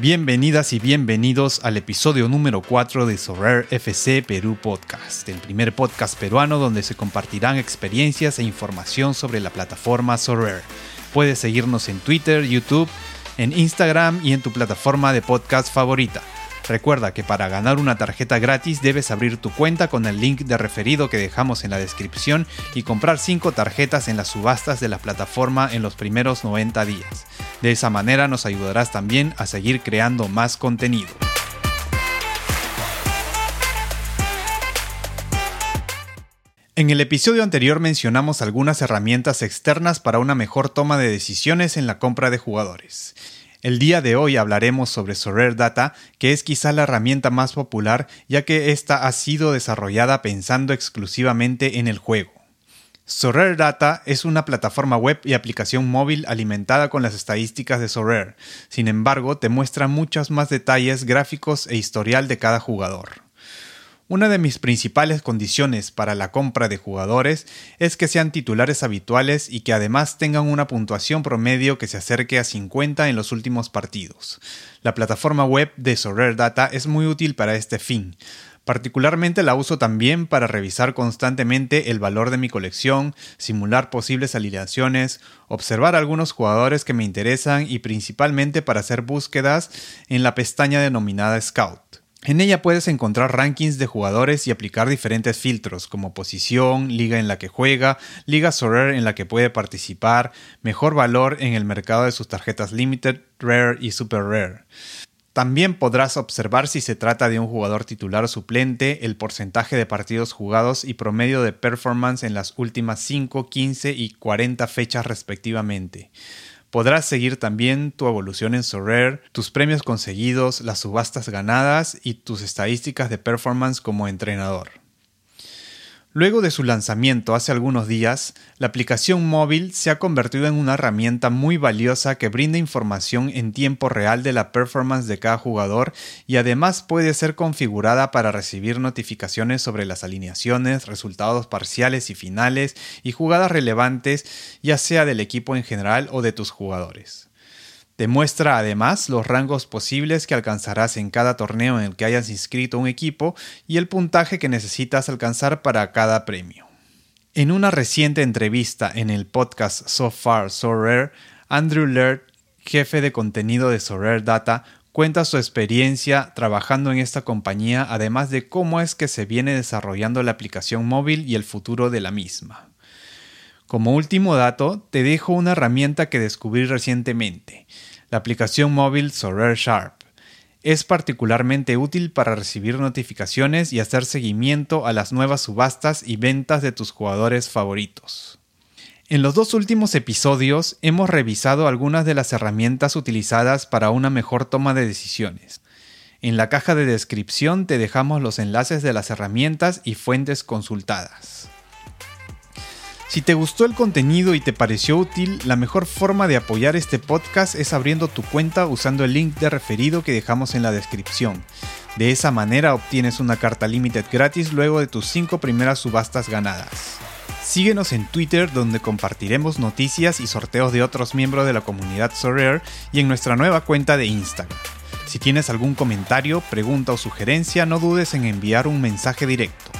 Bienvenidas y bienvenidos al episodio número 4 de Sorare FC Perú Podcast, el primer podcast peruano donde se compartirán experiencias e información sobre la plataforma Sorare. Puedes seguirnos en Twitter, YouTube, en Instagram y en tu plataforma de podcast favorita. Recuerda que para ganar una tarjeta gratis debes abrir tu cuenta con el link de referido que dejamos en la descripción y comprar 5 tarjetas en las subastas de la plataforma en los primeros 90 días. De esa manera nos ayudarás también a seguir creando más contenido. En el episodio anterior mencionamos algunas herramientas externas para una mejor toma de decisiones en la compra de jugadores. El día de hoy hablaremos sobre Sorare Data, que es quizá la herramienta más popular ya que esta ha sido desarrollada pensando exclusivamente en el juego. Sorare Data es una plataforma web y aplicación móvil alimentada con las estadísticas de Sorare. Sin embargo, te muestra muchos más detalles gráficos e historial de cada jugador. Una de mis principales condiciones para la compra de jugadores es que sean titulares habituales y que además tengan una puntuación promedio que se acerque a 50 en los últimos partidos. La plataforma web de Sorare Data es muy útil para este fin. Particularmente la uso también para revisar constantemente el valor de mi colección, simular posibles alineaciones, observar algunos jugadores que me interesan y principalmente para hacer búsquedas en la pestaña denominada Scout. En ella puedes encontrar rankings de jugadores y aplicar diferentes filtros como posición, liga en la que juega, liga Sorare en la que puede participar, mejor valor en el mercado de sus tarjetas Limited, Rare y Super Rare. También podrás observar si se trata de un jugador titular o suplente, el porcentaje de partidos jugados y promedio de performance en las últimas 5, 15 y 40 fechas respectivamente. Podrás seguir también tu evolución en Sorare, tus premios conseguidos, las subastas ganadas y tus estadísticas de performance como entrenador. Luego de su lanzamiento hace algunos días, la aplicación móvil se ha convertido en una herramienta muy valiosa que brinda información en tiempo real de la performance de cada jugador y además puede ser configurada para recibir notificaciones sobre las alineaciones, resultados parciales y finales y jugadas relevantes ya sea del equipo en general o de tus jugadores. Te muestra además los rangos posibles que alcanzarás en cada torneo en el que hayas inscrito un equipo y el puntaje que necesitas alcanzar para cada premio. En una reciente entrevista en el podcast So Far So Rare, Andrew Laird, jefe de contenido de Sorare Data, cuenta su experiencia trabajando en esta compañía, además de cómo es que se viene desarrollando la aplicación móvil y el futuro de la misma. Como último dato, te dejo una herramienta que descubrí recientemente la aplicación móvil Sorare Sharp. Es particularmente útil para recibir notificaciones y hacer seguimiento a las nuevas subastas y ventas de tus jugadores favoritos. En los dos últimos episodios hemos revisado algunas de las herramientas utilizadas para una mejor toma de decisiones. En la caja de descripción te dejamos los enlaces de las herramientas y fuentes consultadas. Si te gustó el contenido y te pareció útil, la mejor forma de apoyar este podcast es abriendo tu cuenta usando el link de referido que dejamos en la descripción. De esa manera obtienes una carta limited gratis luego de tus 5 primeras subastas ganadas. Síguenos en Twitter donde compartiremos noticias y sorteos de otros miembros de la comunidad Sorare y en nuestra nueva cuenta de Instagram. Si tienes algún comentario, pregunta o sugerencia, no dudes en enviar un mensaje directo.